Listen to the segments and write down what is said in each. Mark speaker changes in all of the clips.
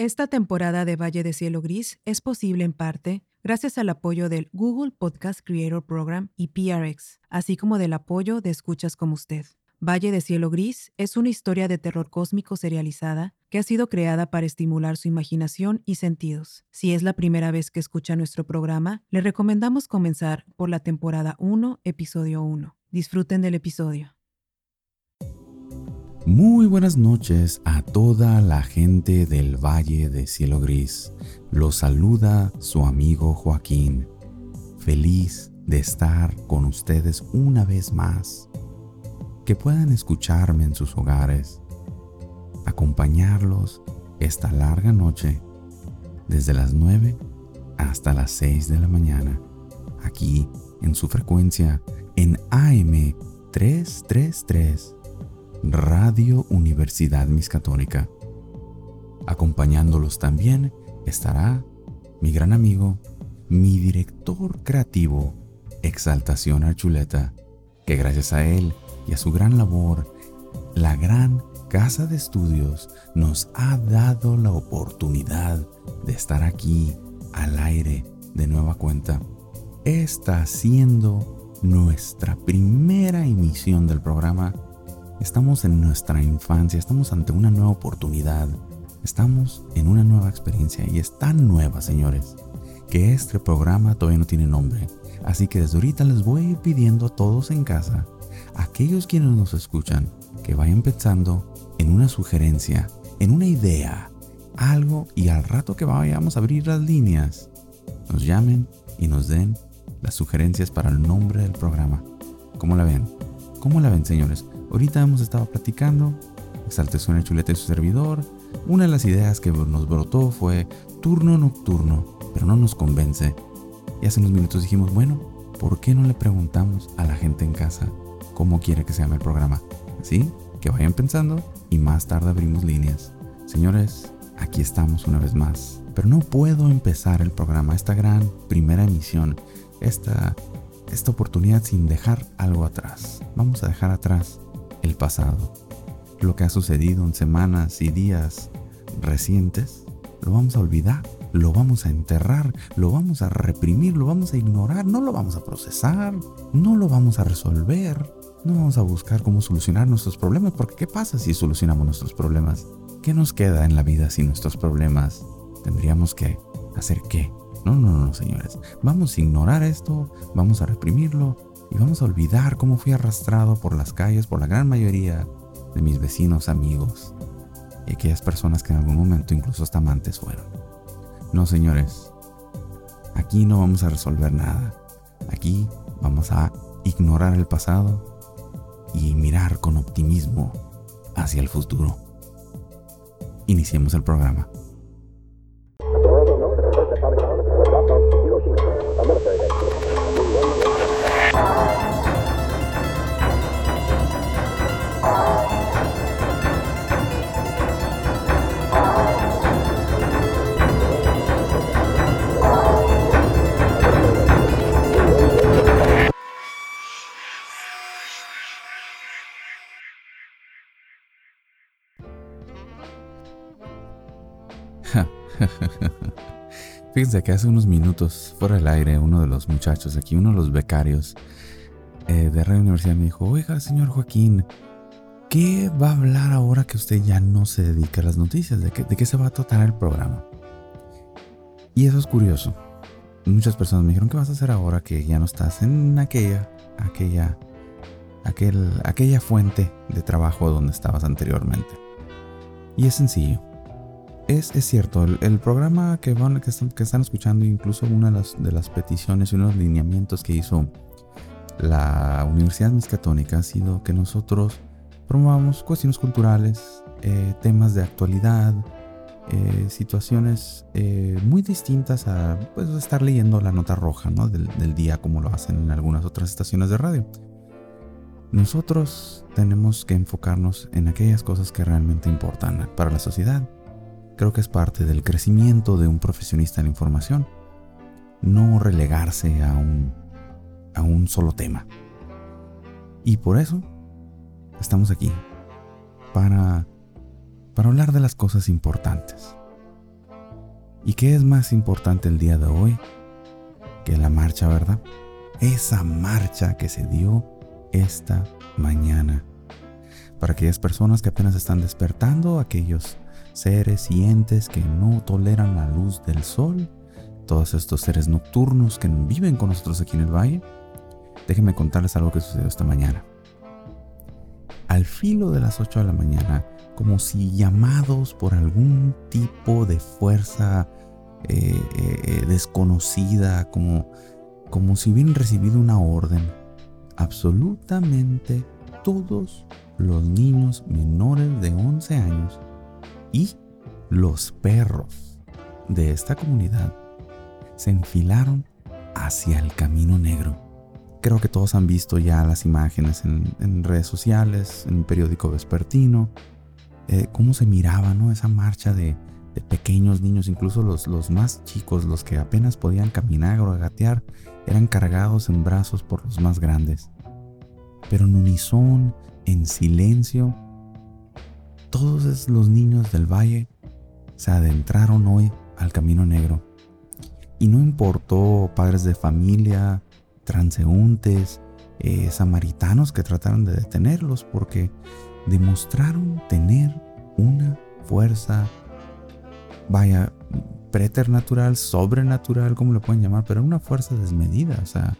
Speaker 1: Esta temporada de Valle de Cielo Gris es posible en parte gracias al apoyo del Google Podcast Creator Program y PRX, así como del apoyo de escuchas como usted. Valle de Cielo Gris es una historia de terror cósmico serializada que ha sido creada para estimular su imaginación y sentidos. Si es la primera vez que escucha nuestro programa, le recomendamos comenzar por la temporada 1, episodio 1. Disfruten del episodio.
Speaker 2: Muy buenas noches a toda la gente del Valle de Cielo Gris. Los saluda su amigo Joaquín. Feliz de estar con ustedes una vez más que puedan escucharme en sus hogares, acompañarlos esta larga noche desde las 9 hasta las 6 de la mañana, aquí en su frecuencia en AM 333, Radio Universidad Miscatónica. Acompañándolos también estará mi gran amigo, mi director creativo, Exaltación Archuleta, que gracias a él y a su gran labor, la gran casa de estudios nos ha dado la oportunidad de estar aquí al aire de nueva cuenta. Esta siendo nuestra primera emisión del programa. Estamos en nuestra infancia, estamos ante una nueva oportunidad, estamos en una nueva experiencia y es tan nueva, señores, que este programa todavía no tiene nombre. Así que desde ahorita les voy a pidiendo a todos en casa aquellos quienes nos escuchan que vayan pensando en una sugerencia, en una idea, algo y al rato que vayamos a abrir las líneas, nos llamen y nos den las sugerencias para el nombre del programa. ¿Cómo la ven? ¿Cómo la ven, señores? Ahorita hemos estado platicando, Exaltación Chuleta y su servidor. Una de las ideas que nos brotó fue turno nocturno, pero no nos convence. Y hace unos minutos dijimos, bueno, ¿por qué no le preguntamos a la gente en casa cómo quiere que se llame el programa. Así que vayan pensando y más tarde abrimos líneas. Señores, aquí estamos una vez más. Pero no puedo empezar el programa, esta gran primera emisión, esta, esta oportunidad sin dejar algo atrás. Vamos a dejar atrás el pasado. Lo que ha sucedido en semanas y días recientes, lo vamos a olvidar, lo vamos a enterrar, lo vamos a reprimir, lo vamos a ignorar, no lo vamos a procesar, no lo vamos a resolver. No vamos a buscar cómo solucionar nuestros problemas, porque ¿qué pasa si solucionamos nuestros problemas? ¿Qué nos queda en la vida sin nuestros problemas? Tendríamos que hacer qué? No, no, no, señores. Vamos a ignorar esto, vamos a reprimirlo y vamos a olvidar cómo fui arrastrado por las calles por la gran mayoría de mis vecinos, amigos y aquellas personas que en algún momento incluso hasta amantes fueron. No, señores. Aquí no vamos a resolver nada. Aquí vamos a ignorar el pasado y mirar con optimismo hacia el futuro. Iniciemos el programa. Fíjense que hace unos minutos, fuera del aire, uno de los muchachos aquí, uno de los becarios eh, de Radio Universidad me dijo, oiga, señor Joaquín, ¿qué va a hablar ahora que usted ya no se dedica a las noticias? ¿De qué, de qué se va a tratar el programa? Y eso es curioso. Muchas personas me dijeron, ¿qué vas a hacer ahora que ya no estás en aquella, aquella, aquel, aquella fuente de trabajo donde estabas anteriormente? Y es sencillo es, cierto, el, programa que, van, que, están, escuchando, incluso una de las, de las peticiones y unos lineamientos que hizo la Universidad Miscatónica ha sido que nosotros promovamos cuestiones culturales, eh, temas de actualidad, eh, situaciones eh, muy distintas a pues, estar leyendo la nota roja del, del, día como lo hacen en algunas otras estaciones de radio. Nosotros tenemos que enfocarnos en aquellas cosas que realmente importan para la sociedad creo que es parte del crecimiento de un profesionista en información. No relegarse a un, a un solo tema. Y por eso estamos aquí, para, para hablar de las cosas importantes. ¿Y qué es más importante el día de hoy que la marcha, verdad? Esa marcha que se dio esta mañana. Para aquellas personas que apenas están despertando, aquellos seres y entes que no toleran la luz del sol, todos estos seres nocturnos que viven con nosotros aquí en el valle, déjenme contarles algo que sucedió esta mañana. Al filo de las 8 de la mañana, como si llamados por algún tipo de fuerza eh, eh, eh, desconocida, como, como si hubieran recibido una orden, absolutamente todos los niños menores de 11 años y los perros de esta comunidad se enfilaron hacia el camino negro. Creo que todos han visto ya las imágenes en, redes sociales, en periódico vespertino, eh, cómo se miraba ¿no? esa marcha de, pequeños niños, incluso los, los más chicos, los que apenas podían caminar o gatear, eran cargados en brazos por los más grandes. Pero en unison, en silencio, todos los niños del valle se adentraron hoy al camino negro. Y no importó padres de familia, transeúntes, eh, samaritanos que trataron de detenerlos porque demostraron tener una fuerza, vaya, preternatural, sobrenatural, como lo pueden llamar, pero una fuerza desmedida. O sea,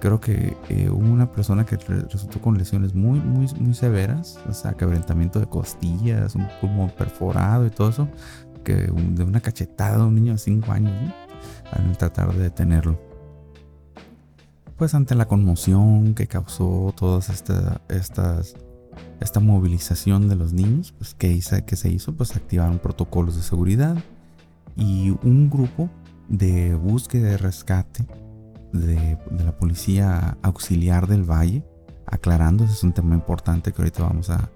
Speaker 2: creo que eh, hubo una persona que resultó con lesiones muy, muy, muy severas, o sea, quebrantamiento de costillas, un pulmón perforado y todo eso, que de una cachetada de un niño de 5 años, al tratar de detenerlo. Pues ante la conmoción que causó toda esta, estas, esta movilización de los niños, pues ¿qué, hizo, que se hizo? Pues activaron protocolos de seguridad y un grupo de búsqueda y rescate de, la Policía Auxiliar del Valle, aclarando, ese es un tema importante que ahorita vamos a,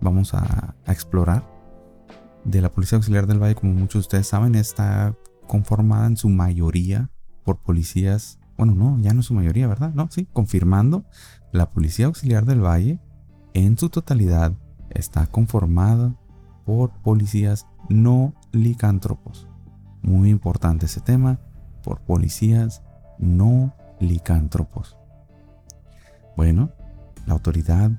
Speaker 2: vamos a, explorar. De la Policía Auxiliar del Valle, como muchos de ustedes saben, está conformada en su mayoría por policías, bueno, no, ya no es su mayoría, ¿verdad? No, sí, confirmando, la Policía Auxiliar del Valle en su totalidad está conformada por policías no licántropos. Muy importante ese tema, por policías no licántropos. Bueno, la autoridad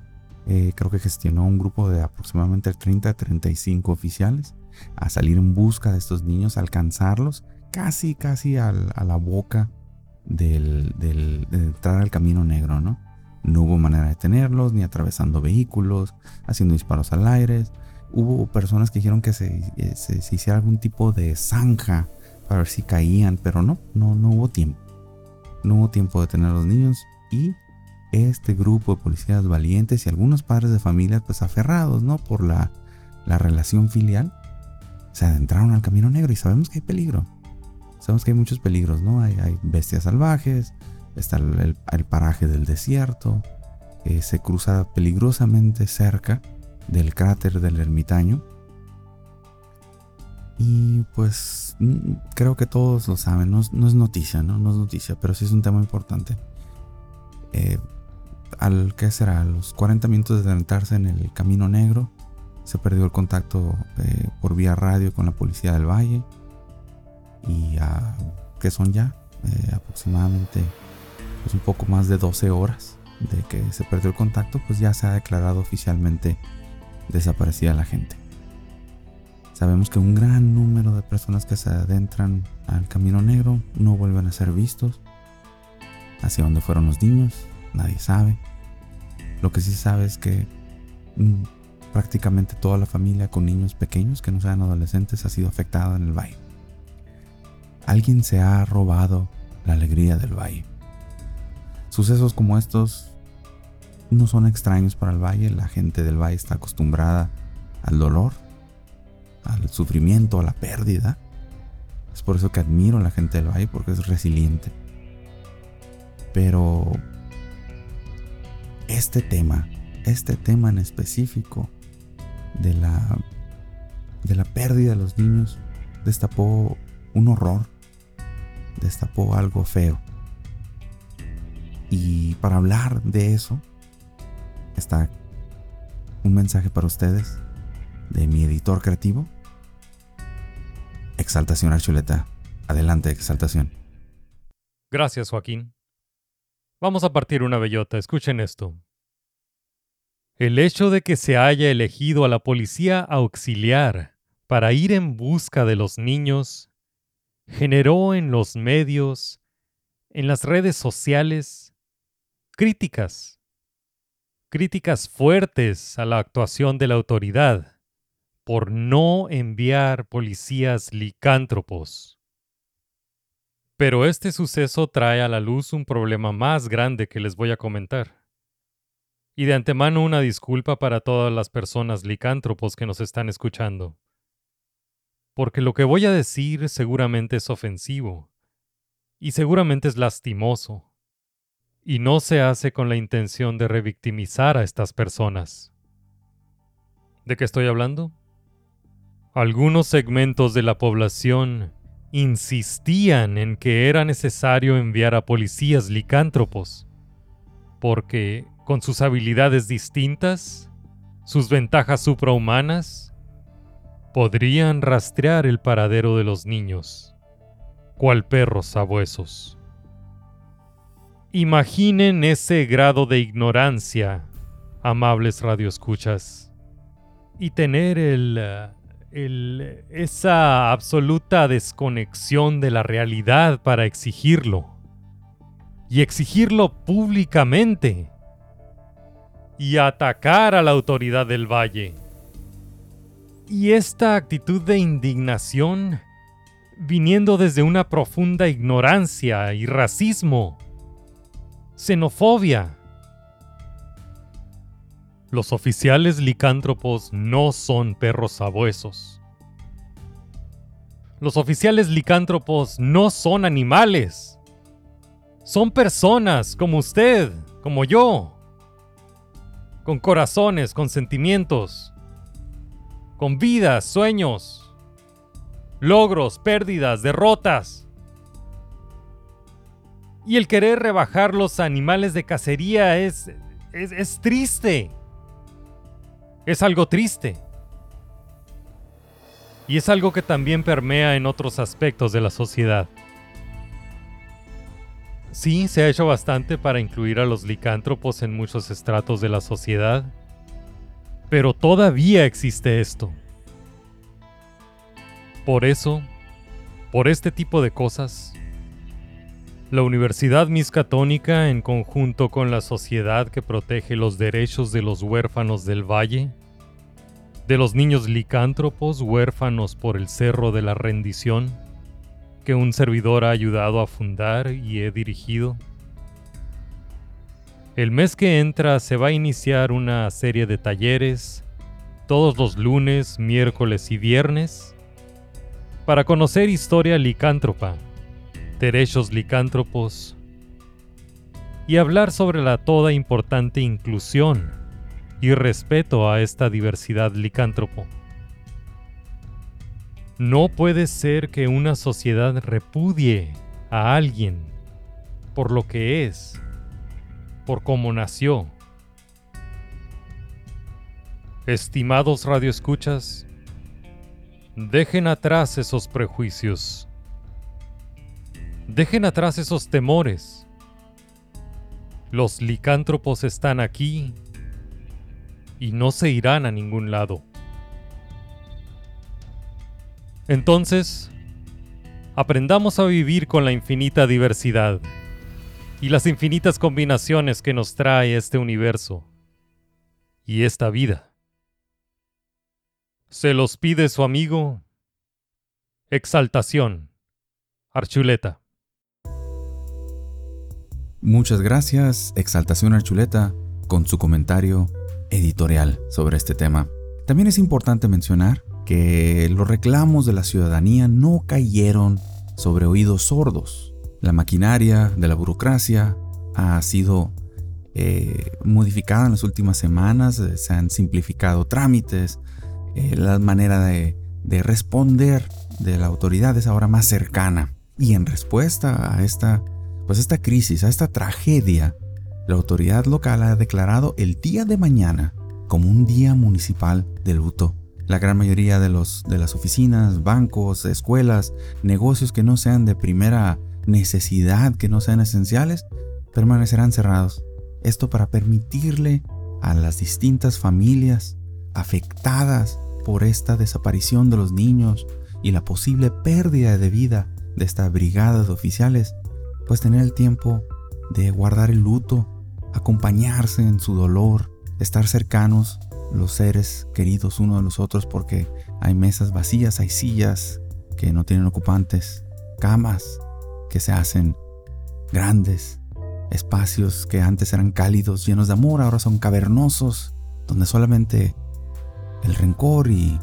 Speaker 2: eh, creo que gestionó un grupo de aproximadamente 30 a 35 oficiales a salir en busca de estos niños, alcanzarlos casi, casi a la boca del, de entrar al camino negro, ¿no? No hubo manera de detenerlos, ni atravesando vehículos, haciendo disparos al aire. Hubo personas que dijeron que se, eh, se, se hiciera algún tipo de zanja para ver si caían, pero no, no, no hubo tiempo. No hubo tiempo de tener a los niños y este grupo de policías valientes y algunos padres de familia pues aferrados, ¿no? Por la, relación filial, se adentraron al camino negro y sabemos que hay peligro. Sabemos que hay muchos peligros, ¿no? Hay, hay bestias salvajes, está el, paraje del desierto, eh, se cruza peligrosamente cerca del cráter del ermitaño y pues mm, creo que todos lo saben, no, es noticia, ¿no? No es noticia, pero sí es un tema importante. Eh, al que será, a los 40 minutos de adentrarse en el Camino Negro, se perdió el contacto eh, por vía radio con la policía del Valle. Y que son ya eh, aproximadamente pues un poco más de 12 horas de que se perdió el contacto, pues ya se ha declarado oficialmente desaparecida la gente. Sabemos que un gran número de personas que se adentran al camino negro no vuelven a ser vistos. Hacia dónde fueron los niños, nadie sabe. Lo que sí sabe es que mm, prácticamente toda la familia con niños pequeños que no sean adolescentes ha sido afectada en el valle. Alguien se ha robado la alegría del valle. Sucesos como estos no son extraños para el valle, la gente del valle está acostumbrada al dolor sufrimiento, a la pérdida. Es por eso que admiro a la gente del valle, porque es resiliente. Pero este tema, este tema en específico de la, de la pérdida de los niños, destapó un horror, destapó algo feo. Y para hablar de eso, está un mensaje para ustedes de mi editor creativo, Exaltación Archuleta. Adelante, Exaltación.
Speaker 3: Gracias, Joaquín. Vamos a partir una bellota. Escuchen esto. El hecho de que se haya elegido a la policía auxiliar para ir en busca de los niños generó en los medios, en las redes sociales, críticas. Críticas fuertes a la actuación de la autoridad por no enviar policías licántropos. Pero este suceso trae a la luz un problema más grande que les voy a comentar. Y de antemano una disculpa para todas las personas licántropos que nos están escuchando. Porque lo que voy a decir seguramente es ofensivo. Y seguramente es lastimoso. Y no se hace con la intención de revictimizar a estas personas. ¿De qué estoy hablando? Algunos segmentos de la población insistían en que era necesario enviar a policías licántropos, porque con sus habilidades distintas, sus ventajas suprahumanas, podrían rastrear el paradero de los niños, cual perros sabuesos. Imaginen ese grado de ignorancia, amables radioescuchas, y tener el, esa absoluta desconexión de la realidad para exigirlo, y exigirlo públicamente y atacar a la autoridad del valle. Y esta actitud de indignación, viniendo desde una profunda ignorancia y racismo, xenofobia. Los oficiales licántropos no son perros sabuesos. Los oficiales licántropos no son animales. Son personas como usted, como yo con corazones, con sentimientos, con vidas, sueños, logros, pérdidas, derrotas. Y el querer rebajar los animales de cacería es, es, es triste. Es algo triste. Y es algo que también permea en otros aspectos de la sociedad. Sí, se ha hecho bastante para incluir a los licántropos en muchos estratos de la sociedad, pero todavía existe esto. Por eso, por este tipo de cosas, la Universidad Miscatónica, en conjunto con la sociedad que protege los derechos de los huérfanos del valle, de los niños licántropos huérfanos por el Cerro de la Rendición, que un servidor ha ayudado a fundar y he dirigido. El mes que entra se va a iniciar una serie de talleres todos los lunes, miércoles y viernes para conocer historia licántropa, derechos licántropos y hablar sobre la toda importante inclusión y respeto a esta diversidad licántropo. No puede ser que una sociedad repudie a alguien por lo que es, por cómo nació. Estimados radioescuchas, dejen atrás esos prejuicios. Dejen atrás esos temores. Los licántropos están aquí y no se irán a ningún lado. Entonces, aprendamos a vivir con la infinita diversidad y las infinitas combinaciones que nos trae este universo y esta vida. Se los pide su amigo Exaltación, Archuleta.
Speaker 2: Muchas gracias, Exaltación Archuleta, con su comentario editorial sobre este tema. También es importante mencionar que los reclamos de la ciudadanía no cayeron sobre oídos sordos. La maquinaria de la burocracia ha sido eh, modificada en las últimas semanas, eh, se han simplificado trámites, eh, la manera de, de responder de la autoridad es ahora más cercana. Y en respuesta a esta, pues esta crisis, a esta tragedia, la autoridad local ha declarado el día de mañana como un día municipal de luto La gran mayoría de, de las oficinas, bancos, escuelas, negocios que no sean de primera necesidad, que no sean esenciales, permanecerán cerrados. Esto para permitirle a las distintas familias afectadas por esta desaparición de los niños y la posible pérdida de vida de esta brigada de oficiales, pues tener el tiempo de guardar el luto, acompañarse en su dolor, estar cercanos los seres queridos uno de los otros porque hay mesas vacías, hay sillas que no tienen ocupantes, camas que se hacen grandes, espacios que antes eran cálidos, llenos de amor, ahora son cavernosos, donde solamente el rencor y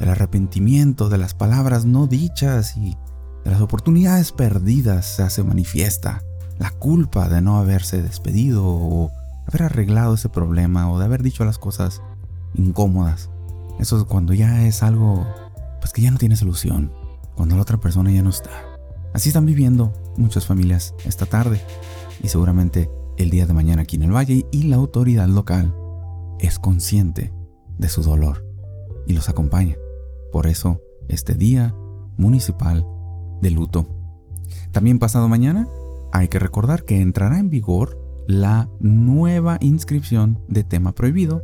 Speaker 2: el arrepentimiento de las palabras no dichas y de las oportunidades perdidas se hace manifiesta. La culpa de no haberse despedido o haber arreglado ese problema o de haber dicho las cosas incómodas. Eso es cuando ya es algo pues que ya no tiene solución, cuando la otra persona ya no está. Así están viviendo muchas familias esta tarde y seguramente el día de mañana aquí en el valle y la autoridad local es consciente de su dolor y los acompaña. Por eso, este día municipal de luto. También pasado mañana, hay que recordar que entrará en vigor la nueva inscripción de tema prohibido.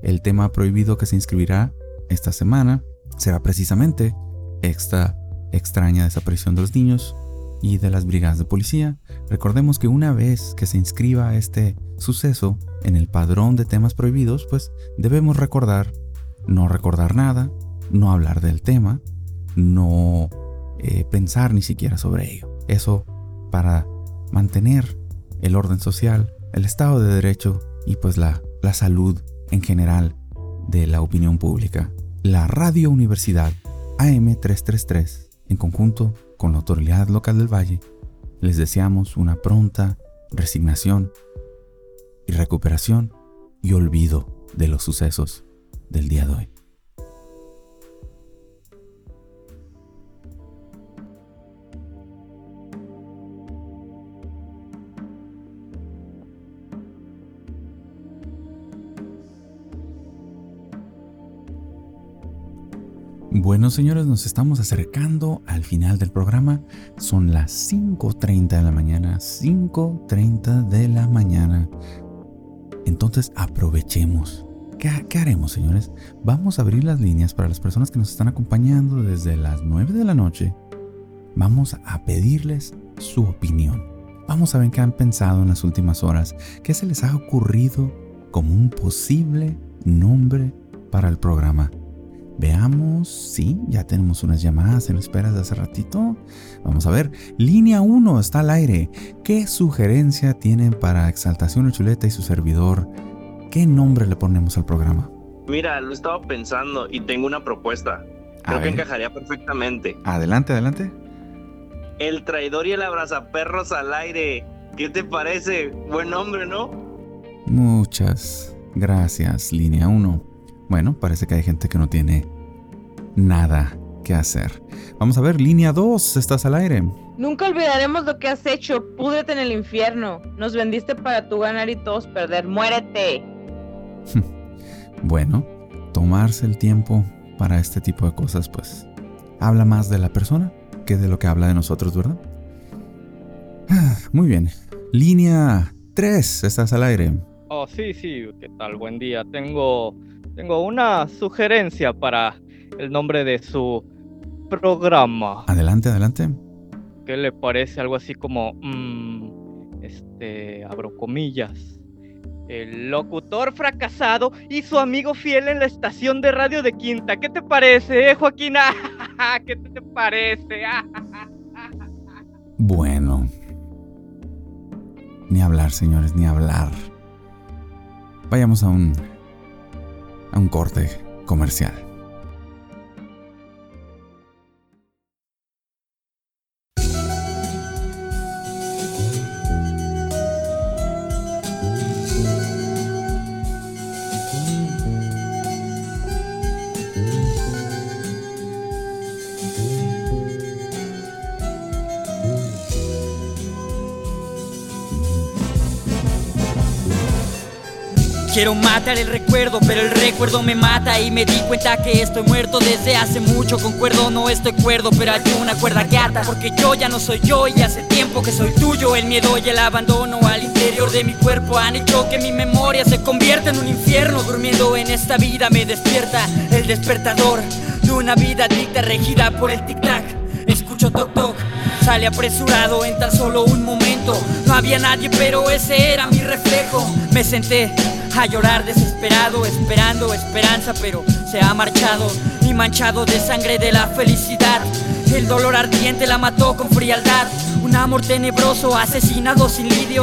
Speaker 2: El tema prohibido que se inscribirá esta semana será precisamente esta extraña desaparición de los niños y de las brigadas de policía. Recordemos que una vez que se inscriba este suceso en el padrón de temas prohibidos, pues debemos recordar no recordar nada, no hablar del tema, no eh, pensar ni siquiera sobre ello. Eso para mantener el orden social, el Estado de Derecho y pues la, la salud en general de la opinión pública. La Radio Universidad AM333, en conjunto con la Autoridad Local del Valle, les deseamos una pronta resignación y recuperación y olvido de los sucesos del día de hoy. Bueno, señores, nos estamos acercando al final del programa. Son las 5.30 de la mañana. 5.30 de la mañana. Entonces aprovechemos ¿Qué, haremos, señores? Vamos a abrir las líneas para las personas que nos están acompañando desde las 9 de la noche. Vamos a pedirles su opinión. Vamos a ver qué han pensado en las últimas horas, qué se les ha ocurrido como un posible nombre para el programa. Veamos, sí, ya tenemos unas llamadas en espera de hace ratito. Vamos a ver, línea 1 está al aire. ¿Qué sugerencia tienen para Exaltación Chuleta y su servidor? ¿Qué nombre le ponemos al programa?
Speaker 4: Mira, lo estaba pensando y tengo una propuesta. Creo que encajaría perfectamente.
Speaker 2: Adelante, adelante.
Speaker 4: El traidor y el abrazaperros al aire. ¿Qué te parece? Buen nombre, ¿no?
Speaker 2: Muchas gracias, línea 1. Bueno, parece que hay gente que no tiene nada que hacer. Vamos a ver, línea 2, estás al aire.
Speaker 5: Nunca olvidaremos lo que has hecho. Púdrete en el infierno. Nos vendiste para tú ganar y todos perder. Muérete.
Speaker 2: bueno, tomarse el tiempo para este tipo de cosas, pues, habla más de la persona que de lo que habla de nosotros, ¿verdad? Muy bien. Línea 3, estás al aire.
Speaker 6: Oh, sí, sí, ¿qué tal? Buen día. Tengo, tengo una sugerencia para el nombre de su programa.
Speaker 2: Adelante, adelante.
Speaker 6: ¿Qué le parece algo así como, mm, este, abro comillas, el locutor fracasado y su amigo fiel en la estación de radio de Quinta. ¿Qué te parece, eh, Joaquín? ¿Qué te parece?
Speaker 2: bueno. Ni hablar, señores, ni hablar. Vayamos a un a un corte comercial.
Speaker 7: Quiero matar el recuerdo, pero el recuerdo me mata y me di cuenta que estoy muerto desde hace mucho. Concuerdo, no estoy cuerdo, pero hay una cuerda que ata. Porque yo ya no soy yo y hace tiempo que soy tuyo. El miedo y el abandono al interior de mi cuerpo han hecho que mi memoria se convierta en un infierno. Durmiendo en esta vida me despierta el despertador de una vida dicta regida por el tic-tac. Escucho toc toc, sale apresurado en tan solo un momento. No había nadie, pero ese era mi reflejo. Me senté a llorar desesperado, esperando esperanza, pero se ha marchado y manchado de sangre de la felicidad. El dolor ardiente la mató con frialdad. Un amor tenebroso, asesinado sin lidio.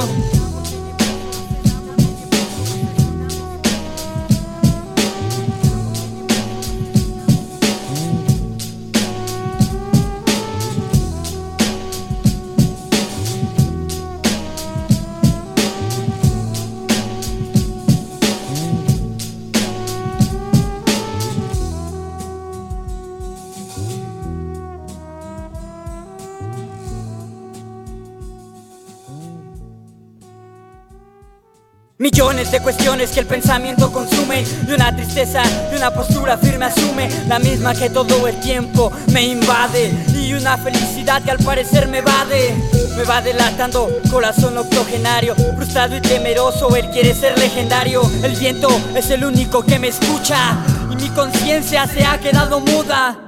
Speaker 7: Millones de cuestiones que el pensamiento consume Y una tristeza y una postura firme asume La misma que todo el tiempo me invade Y una felicidad que al parecer me evade Me va delatando corazón octogenario Frustrado y temeroso, él quiere ser legendario El viento es el único que me escucha Y mi conciencia se ha quedado muda.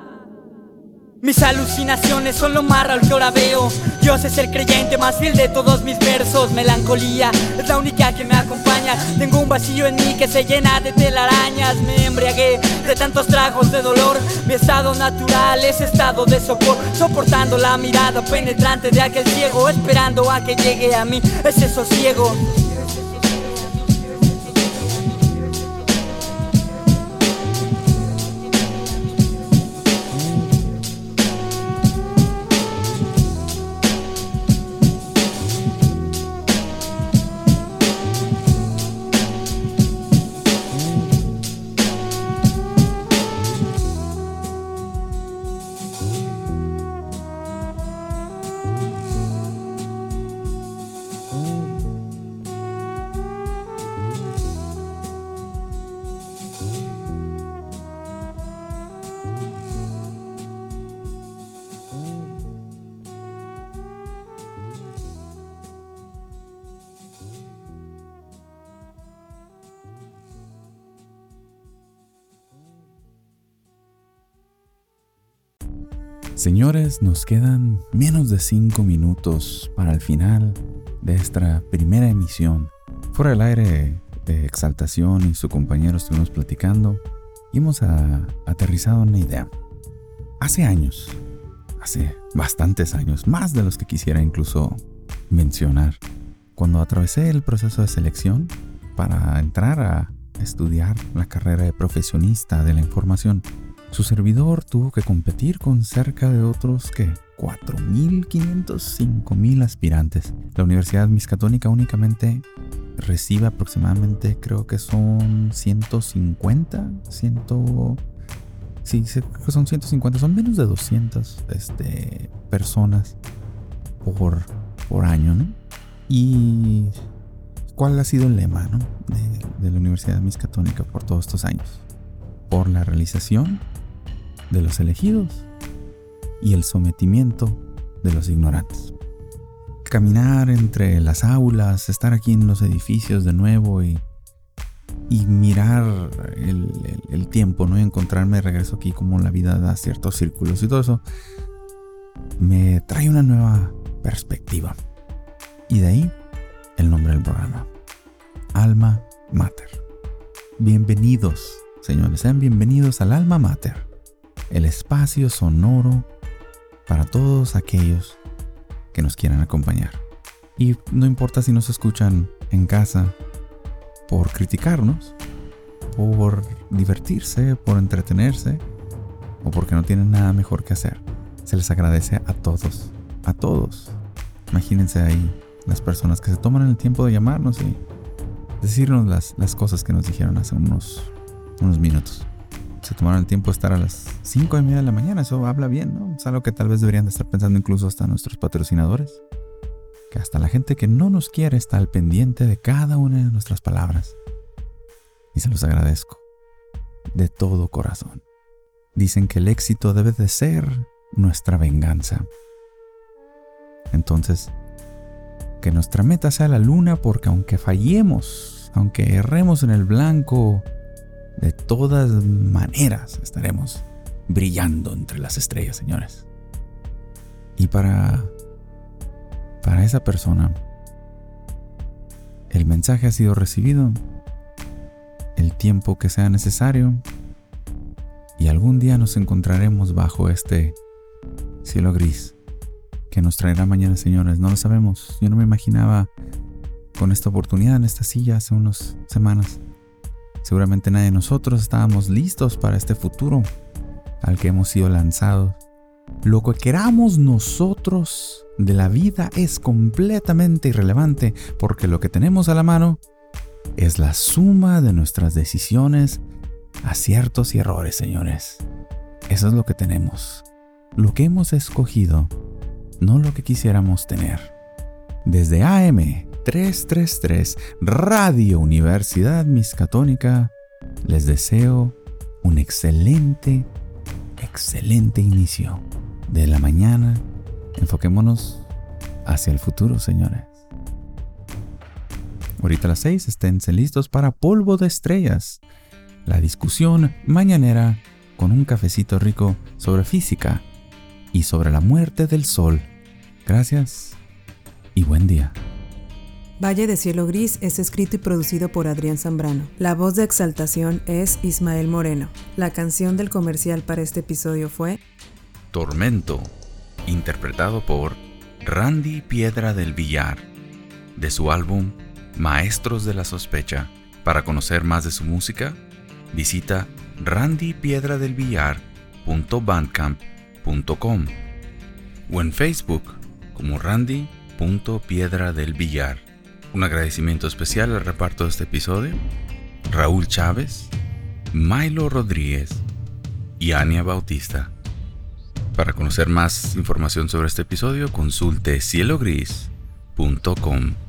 Speaker 7: Mis alucinaciones son lo más real que ahora veo Dios es el creyente más fiel de todos mis versos Melancolía es la única que me acompaña Tengo un vacío en mí que se llena de telarañas. Me embriagué de tantos tragos de dolor. Mi estado natural es estado de sopor. Soportando la mirada penetrante de aquel ciego Esperando a que llegue a mí ese sosiego
Speaker 2: Señores, nos quedan menos de 5 minutos para el final de esta primera emisión. Fuera del aire de Exaltación y su compañero estuvimos platicando y hemos aterrizado en una idea. Hace años, hace bastantes años, más de los que quisiera incluso mencionar, cuando atravesé el proceso de selección para entrar a estudiar la carrera de profesionista de la información, su servidor tuvo que competir con cerca de otros que 4.500, 5.000 aspirantes. La Universidad Miscatónica únicamente recibe aproximadamente, creo que son 150, 100, sí, creo que son 150, son menos de 200 este, personas por, por año, ¿no? Y cuál ha sido el lema ¿no? de, de la Universidad Miscatónica por todos estos años. Por la realización de los elegidos y el sometimiento de los ignorantes. Caminar entre las aulas, estar aquí en los edificios de nuevo y, y mirar el, tiempo, ¿no? Encontrarme de regreso aquí como la vida da ciertos círculos y todo eso, me trae una nueva perspectiva. Y de ahí el nombre del programa. Alma Mater. Bienvenidos, señores, sean bienvenidos al Alma Mater el espacio sonoro para todos aquellos que nos quieran acompañar. Y no importa si nos escuchan en casa por criticarnos, por divertirse, por entretenerse o porque no tienen nada mejor que hacer. Se les agradece a todos, a todos. Imagínense ahí las personas que se toman el tiempo de llamarnos y decirnos las, las cosas que nos dijeron hace unos, unos minutos se tomaron el tiempo de estar a las 5 y media de la mañana. Eso habla bien, ¿no? Es algo que tal vez deberían de estar pensando incluso hasta nuestros patrocinadores. Que hasta la gente que no nos quiere está al pendiente de cada una de nuestras palabras. Y se los agradezco de todo corazón. Dicen que el éxito debe de ser nuestra venganza. Entonces, que nuestra meta sea la luna porque aunque fallemos, aunque erremos en el blanco, de todas maneras estaremos brillando entre las estrellas, señores. Y para para esa persona el mensaje ha sido recibido, el tiempo que sea necesario y algún día nos encontraremos bajo este cielo gris que nos traerá mañana, señores. No lo sabemos. Yo no me imaginaba con esta oportunidad en esta silla hace unas semanas. Seguramente nadie de nosotros estábamos listos para este futuro al que hemos sido lanzados. Lo que queramos nosotros de la vida es completamente irrelevante porque lo que tenemos a la mano es la suma de nuestras decisiones, aciertos y errores, señores. Eso es lo que tenemos. Lo que hemos escogido, no lo que quisiéramos tener. Desde AM 333 Radio Universidad Miscatónica, les deseo un excelente, excelente inicio de la mañana. Enfoquémonos hacia el futuro, señores. Ahorita a las 6 esténse listos para Polvo de Estrellas, la discusión mañanera con un cafecito rico sobre física y sobre la muerte del sol. Gracias y buen día.
Speaker 1: Valle de Cielo Gris es escrito y producido por Adrián Zambrano. La voz de exaltación es Ismael Moreno. La canción del comercial para este episodio fue
Speaker 2: Tormento, interpretado por Randy Piedra del Villar, de su álbum Maestros de la Sospecha. Para conocer más de su música, visita randypiedradelvillar.bandcamp.com o en Facebook como randy.piedra del Villar. Un agradecimiento especial al reparto de este episodio, Raúl Chávez, Milo Rodríguez y Ania Bautista. Para conocer más información sobre este episodio, consulte cielogris.com.